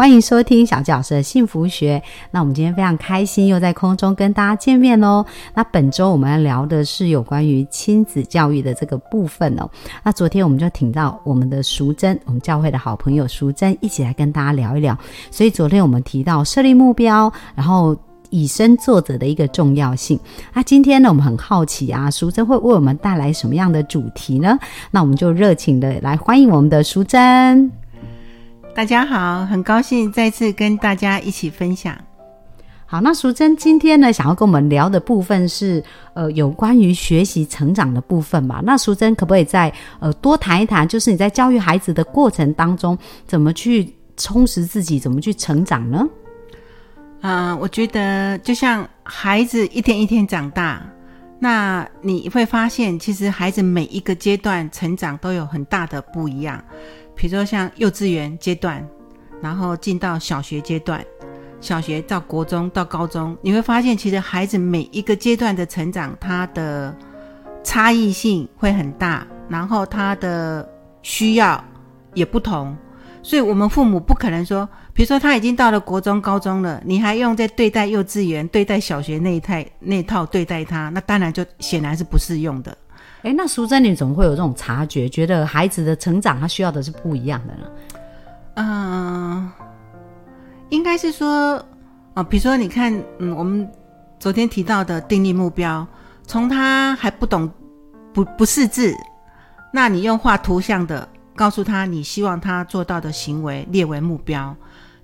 欢迎收听小纪老师的幸福学。那我们今天非常开心，又在空中跟大家见面喽。那本周我们要聊的是有关于亲子教育的这个部分哦。那昨天我们就请到我们的淑珍，我们教会的好朋友淑珍，一起来跟大家聊一聊。所以昨天我们提到设立目标，然后以身作则的一个重要性。那今天呢，我们很好奇啊，淑珍会为我们带来什么样的主题呢？那我们就热情的来欢迎我们的淑珍。大家好，很高兴再次跟大家一起分享。好，那淑珍今天呢，想要跟我们聊的部分是呃有关于学习成长的部分嘛？那淑珍可不可以再呃多谈一谈，就是你在教育孩子的过程当中，怎么去充实自己，怎么去成长呢？嗯，我觉得就像孩子一天一天长大，那你会发现，其实孩子每一个阶段成长都有很大的不一样。比如说像幼稚园阶段，然后进到小学阶段，小学到国中到高中，你会发现其实孩子每一个阶段的成长，他的差异性会很大，然后他的需要也不同，所以我们父母不可能说，比如说他已经到了国中、高中了，你还用在对待幼稚园、对待小学那一套那套对待他，那当然就显然是不适用的。哎，那淑珍，你怎么会有这种察觉，觉得孩子的成长他需要的是不一样的呢？嗯，应该是说，哦，比如说，你看，嗯，我们昨天提到的定立目标，从他还不懂、不不识字，那你用画图像的告诉他你希望他做到的行为列为目标。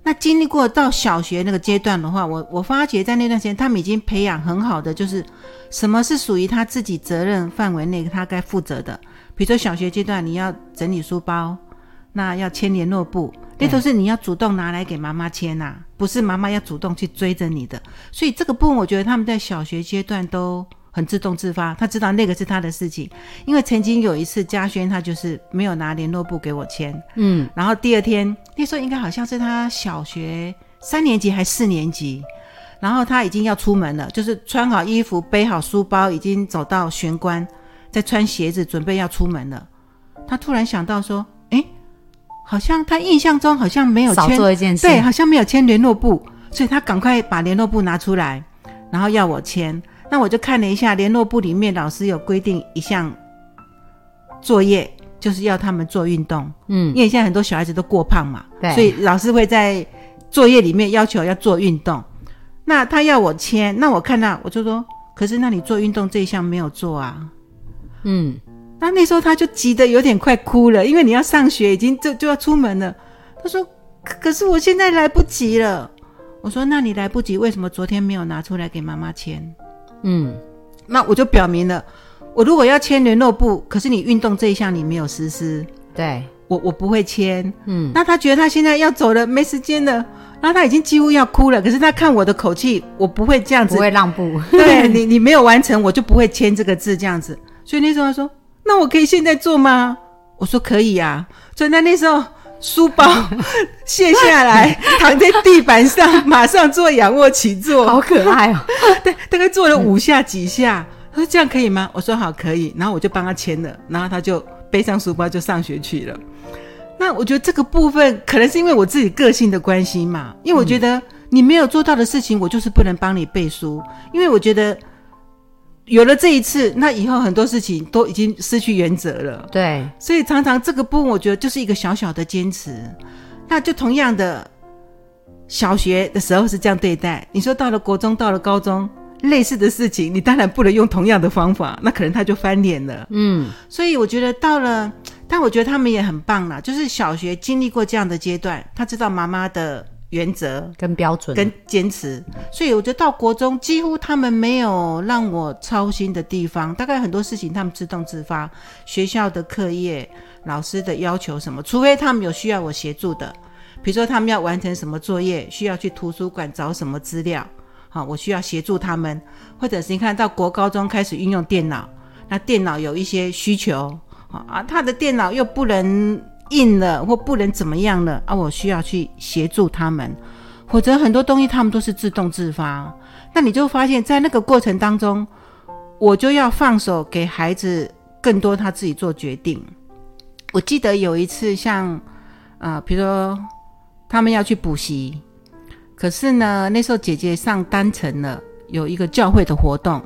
那经历过到小学那个阶段的话，我我发觉在那段时间，他们已经培养很好的，就是什么是属于他自己责任范围内他该负责的。比如说小学阶段，你要整理书包，那要签联络簿，那都是你要主动拿来给妈妈签呐，不是妈妈要主动去追着你的。所以这个部分，我觉得他们在小学阶段都。很自动自发，他知道那个是他的事情，因为曾经有一次嘉轩他就是没有拿联络簿给我签，嗯，然后第二天那时候应该好像是他小学三年级还四年级，然后他已经要出门了，就是穿好衣服背好书包，已经走到玄关，在穿鞋子准备要出门了，他突然想到说，哎，好像他印象中好像没有签做一件事，对，好像没有签联络簿，所以他赶快把联络簿拿出来，然后要我签。那我就看了一下联络部里面，老师有规定一项作业，就是要他们做运动。嗯，因为现在很多小孩子都过胖嘛，对，所以老师会在作业里面要求要做运动。那他要我签，那我看到我就说，可是那你做运动这一项没有做啊。嗯，那那时候他就急得有点快哭了，因为你要上学，已经就就要出门了。他说，可是我现在来不及了。我说，那你来不及，为什么昨天没有拿出来给妈妈签？嗯，那我就表明了，我如果要签联络簿，可是你运动这一项你没有实施，对我我不会签。嗯，那他觉得他现在要走了，没时间了，然后他已经几乎要哭了。可是他看我的口气，我不会这样子，不会让步。对你，你没有完成，我就不会签这个字这样子。所以那时候他说：“那我可以现在做吗？”我说：“可以呀。”所以那那时候。书包 卸下来，躺在地板上，马上做仰卧起坐，好可爱哦！对，大概做了五下几下，他说：“这样可以吗？”我说：“好，可以。”然后我就帮他签了，然后他就背上书包就上学去了。那我觉得这个部分可能是因为我自己个性的关系嘛，因为我觉得你没有做到的事情，我就是不能帮你背书，因为我觉得。有了这一次，那以后很多事情都已经失去原则了。对，所以常常这个部分，我觉得就是一个小小的坚持。那就同样的，小学的时候是这样对待。你说到了国中，到了高中，类似的事情，你当然不能用同样的方法，那可能他就翻脸了。嗯，所以我觉得到了，但我觉得他们也很棒啦，就是小学经历过这样的阶段，他知道妈妈的。原则跟标准。跟坚持，所以我觉得到国中几乎他们没有让我操心的地方，大概很多事情他们自动自发。学校的课业、老师的要求什么，除非他们有需要我协助的，比如说他们要完成什么作业，需要去图书馆找什么资料，好，我需要协助他们，或者是你看到国高中开始运用电脑，那电脑有一些需求，啊，他的电脑又不能硬了或不能怎么样了啊，我需要去协助他们，否则很多东西他们都是自动自发。那你就发现，在那个过程当中，我就要放手给孩子更多他自己做决定。我记得有一次，像啊，比如说他们要去补习，可是呢，那时候姐姐上单程了，有一个教会的活动，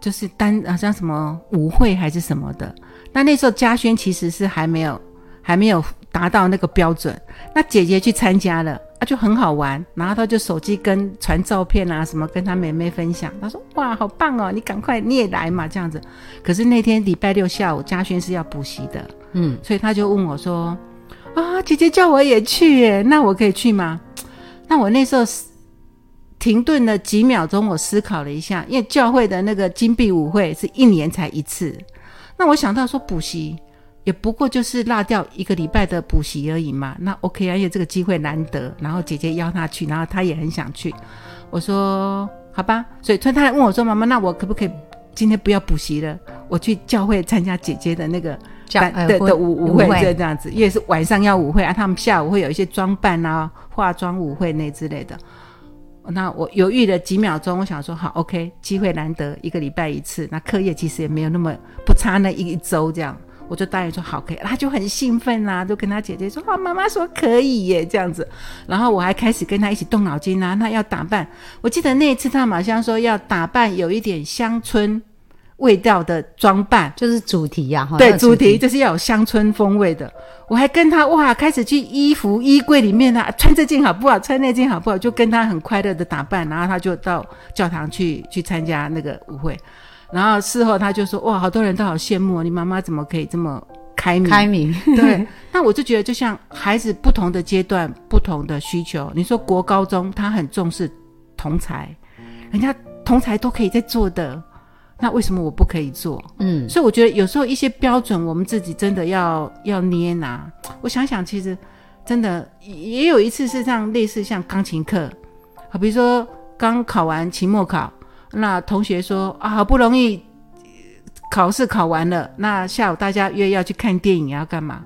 就是单好像什么舞会还是什么的。那那时候嘉轩其实是还没有还没有达到那个标准，那姐姐去参加了。他就很好玩，然后他就手机跟传照片啊什么，跟他妹妹分享。他说：“哇，好棒哦，你赶快你也来嘛，这样子。”可是那天礼拜六下午，嘉轩是要补习的，嗯，所以他就问我说：“啊，姐姐叫我也去，耶，那我可以去吗？”那我那时候停顿了几秒钟，我思考了一下，因为教会的那个金币舞会是一年才一次，那我想到说补习。也不过就是落掉一个礼拜的补习而已嘛，那 OK 啊，因为这个机会难得，然后姐姐邀他去，然后他也很想去，我说好吧，所以他他问我说妈妈，那我可不可以今天不要补习了，我去教会参加姐姐的那个的的舞舞会，就这样子，因为是晚上要舞会啊，他们下午会有一些装扮啊、化妆舞会那之类的，那我犹豫了几秒钟，我想说好 OK，机会难得，一个礼拜一次，那课业其实也没有那么不差那一周这样。我就答应说好可以，他就很兴奋啊，就跟他姐姐说：“啊，妈妈说可以耶，这样子。”然后我还开始跟他一起动脑筋啊，那要打扮。我记得那一次他好像说要打扮有一点乡村味道的装扮，就是主题呀，对，主题就是要有乡村风味的。我还跟他哇，开始去衣服衣柜里面啊，穿这件好不好？穿那件好不好？就跟他很快乐的打扮，然后他就到教堂去去参加那个舞会。然后事后他就说：“哇，好多人都好羡慕你妈妈怎么可以这么开明？开明 对。那我就觉得，就像孩子不同的阶段、不同的需求。你说国高中他很重视同才，人家同才都可以在做的，那为什么我不可以做？嗯，所以我觉得有时候一些标准，我们自己真的要要捏拿。我想想，其实真的也有一次是像类似像钢琴课，好，比如说刚考完期末考。”那同学说啊，好不容易考试考完了，那下午大家约要去看电影，要干嘛？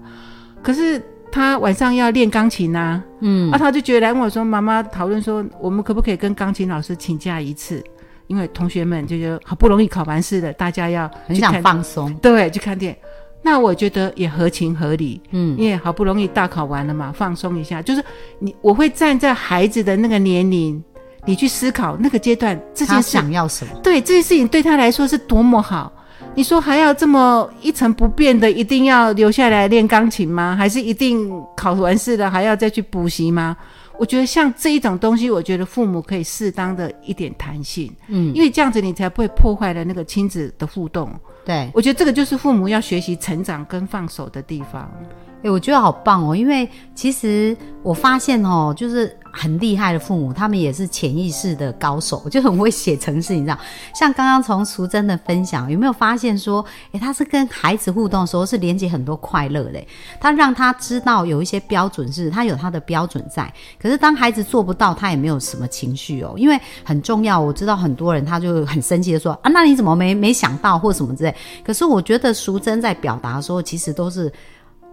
可是他晚上要练钢琴呐，嗯，啊，他就觉得来问我说，妈妈讨论说，我们可不可以跟钢琴老师请假一次？因为同学们就觉得好不容易考完试了，大家要很想放松，对，去看电影。那我觉得也合情合理，嗯，因为好不容易大考完了嘛，放松一下，就是你我会站在孩子的那个年龄。你去思考那个阶段这件事想要什么？对这件事情对他来说是多么好？你说还要这么一成不变的，一定要留下来练钢琴吗？还是一定考完试了还要再去补习吗？我觉得像这一种东西，我觉得父母可以适当的一点弹性，嗯，因为这样子你才不会破坏了那个亲子的互动。对，我觉得这个就是父母要学习成长跟放手的地方。哎，我觉得好棒哦，因为其实我发现哦，就是很厉害的父母，他们也是潜意识的高手，就很会写程式，你知道？像刚刚从淑珍的分享，有没有发现说，哎，他是跟孩子互动的时候是连接很多快乐的，他让他知道有一些标准是他有他的标准在，可是当孩子做不到，他也没有什么情绪哦，因为很重要。我知道很多人他就很生气的说啊，那你怎么没没想到或什么之类？可是我觉得淑珍在表达的时候，其实都是。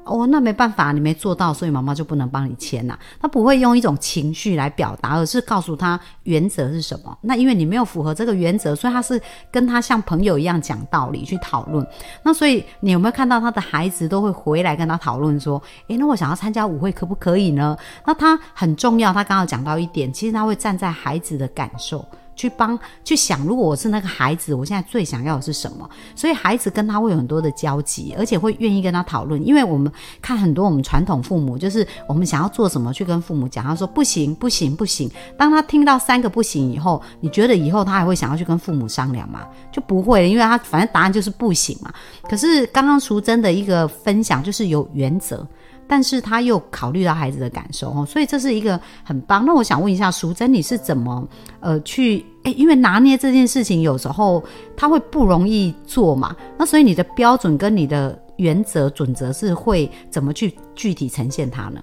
哦，那没办法，你没做到，所以妈妈就不能帮你签呐。他不会用一种情绪来表达，而是告诉他原则是什么。那因为你没有符合这个原则，所以他是跟他像朋友一样讲道理去讨论。那所以你有没有看到他的孩子都会回来跟他讨论说：“诶，那我想要参加舞会，可不可以呢？”那他很重要，他刚刚讲到一点，其实他会站在孩子的感受。去帮去想，如果我是那个孩子，我现在最想要的是什么？所以孩子跟他会有很多的交集，而且会愿意跟他讨论。因为我们看很多我们传统父母，就是我们想要做什么去跟父母讲，他说不行不行不行。当他听到三个不行以后，你觉得以后他还会想要去跟父母商量吗？就不会，因为他反正答案就是不行嘛。可是刚刚淑珍的一个分享就是有原则。但是他又考虑到孩子的感受哦，所以这是一个很棒。那我想问一下淑珍，你是怎么呃去诶？因为拿捏这件事情有时候他会不容易做嘛，那所以你的标准跟你的原则准则是会怎么去具体呈现它呢？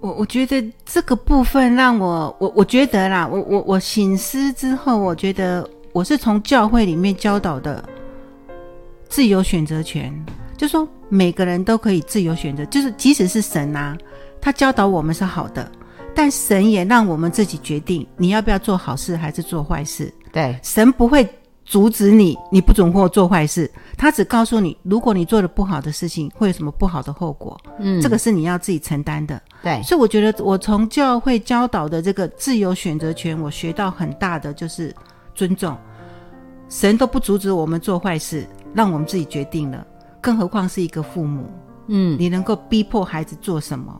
我我觉得这个部分让我我我觉得啦，我我我醒思之后，我觉得我是从教会里面教导的自由选择权。就说每个人都可以自由选择，就是即使是神啊，他教导我们是好的，但神也让我们自己决定你要不要做好事还是做坏事。对，神不会阻止你，你不准或做坏事，他只告诉你，如果你做了不好的事情，会有什么不好的后果，嗯，这个是你要自己承担的。对，所以我觉得我从教会教导的这个自由选择权，我学到很大的就是尊重。神都不阻止我们做坏事，让我们自己决定了，更何况是一个父母，嗯，你能够逼迫孩子做什么？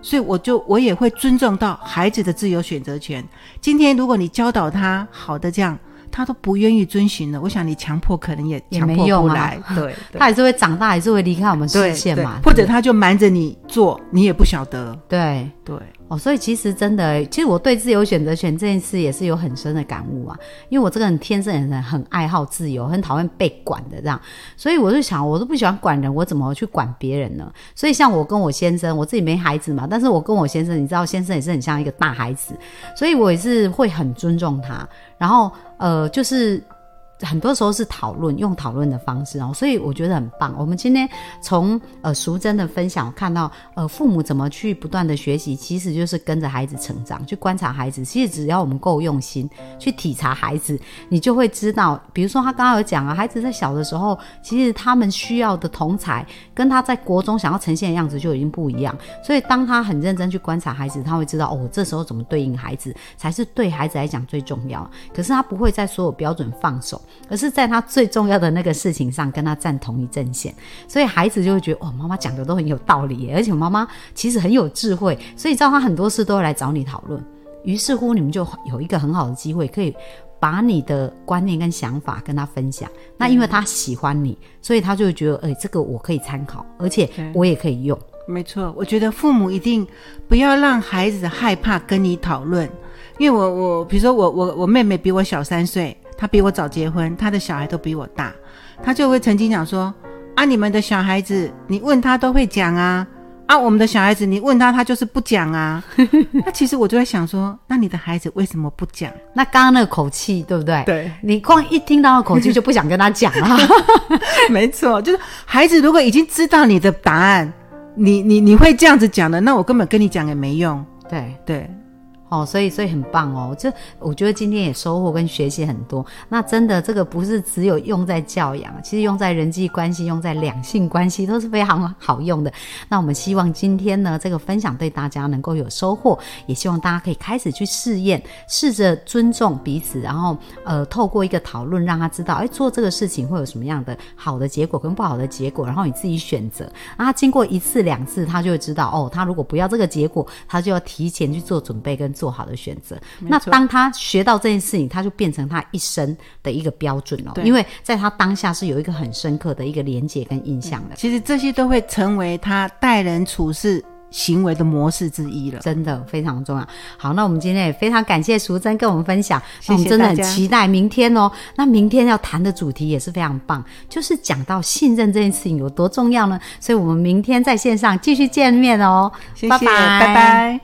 所以我就我也会尊重到孩子的自由选择权。今天如果你教导他好的这样，他都不愿意遵循了，我想你强迫可能也也强迫没用啊不来，对，他还是会长大，还是会离开我们视线嘛，或者他就瞒着你做，你也不晓得，对。对。哦，所以其实真的，其实我对自由选择权这件事也是有很深的感悟啊。因为我这个人天生很很爱好自由，很讨厌被管的这样，所以我就想，我都不喜欢管人，我怎么去管别人呢？所以像我跟我先生，我自己没孩子嘛，但是我跟我先生，你知道，先生也是很像一个大孩子，所以我也是会很尊重他。然后呃，就是。很多时候是讨论，用讨论的方式哦，所以我觉得很棒。我们今天从呃淑珍的分享我看到，呃父母怎么去不断的学习，其实就是跟着孩子成长，去观察孩子。其实只要我们够用心去体察孩子，你就会知道，比如说他刚刚有讲啊，孩子在小的时候，其实他们需要的同才跟他在国中想要呈现的样子就已经不一样。所以当他很认真去观察孩子，他会知道哦，这时候怎么对应孩子才是对孩子来讲最重要。可是他不会在所有标准放手。而是在他最重要的那个事情上跟他站同一阵线，所以孩子就会觉得哦，妈妈讲的都很有道理耶，而且妈妈其实很有智慧，所以知道他很多事都会来找你讨论。于是乎，你们就有一个很好的机会，可以把你的观念跟想法跟他分享。那因为他喜欢你，所以他就会觉得，哎、这个我可以参考，而且我也可以用。没错，我觉得父母一定不要让孩子害怕跟你讨论，因为我我比如说我我我妹妹比我小三岁，她比我早结婚，他的小孩都比我大，他就会曾经讲说啊，你们的小孩子你问他都会讲啊，啊我们的小孩子你问他他就是不讲啊，那其实我就在想说，那你的孩子为什么不讲？那刚刚那个口气，对不对？对，你光一听到那口气就不想跟他讲了。没错，就是孩子如果已经知道你的答案，你你你会这样子讲的，那我根本跟你讲也没用，对。对。哦，所以所以很棒哦，这我觉得今天也收获跟学习很多。那真的这个不是只有用在教养，其实用在人际关系、用在两性关系都是非常好用的。那我们希望今天呢这个分享对大家能够有收获，也希望大家可以开始去试验，试着尊重彼此，然后呃透过一个讨论让他知道，哎做这个事情会有什么样的好的结果跟不好的结果，然后你自己选择。那他经过一次两次，他就会知道哦，他如果不要这个结果，他就要提前去做准备跟做好的选择。那当他学到这件事情，他就变成他一生的一个标准了，对因为在他当下是有一个很深刻的一个连接跟印象的。其实这些都会成为他待人处事行为的模式之一了。真的非常重要。好，那我们今天也非常感谢淑珍跟我们分享，谢谢那我们真的很期待明天哦。那明天要谈的主题也是非常棒，就是讲到信任这件事情有多重要呢？所以我们明天在线上继续见面哦。谢谢，拜拜拜拜